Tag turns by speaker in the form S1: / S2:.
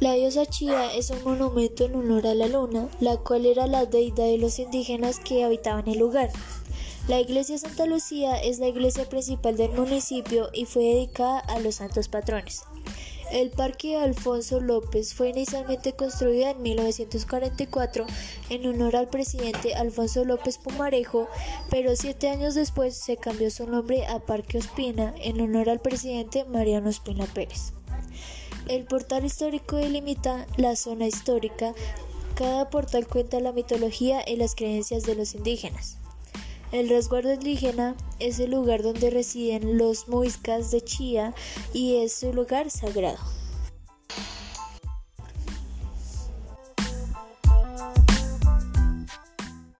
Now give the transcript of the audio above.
S1: La diosa Chía es un monumento en honor a la luna, la cual era la deidad de los indígenas que habitaban el lugar. La iglesia Santa Lucía es la iglesia principal del municipio y fue dedicada a los santos patrones. El Parque Alfonso López fue inicialmente construido en 1944 en honor al presidente Alfonso López Pumarejo, pero siete años después se cambió su nombre a Parque Ospina en honor al presidente Mariano Ospina Pérez. El portal histórico delimita la zona histórica. Cada portal cuenta la mitología y las creencias de los indígenas. El resguardo indígena es el lugar donde residen los muiscas de Chía y es su lugar sagrado.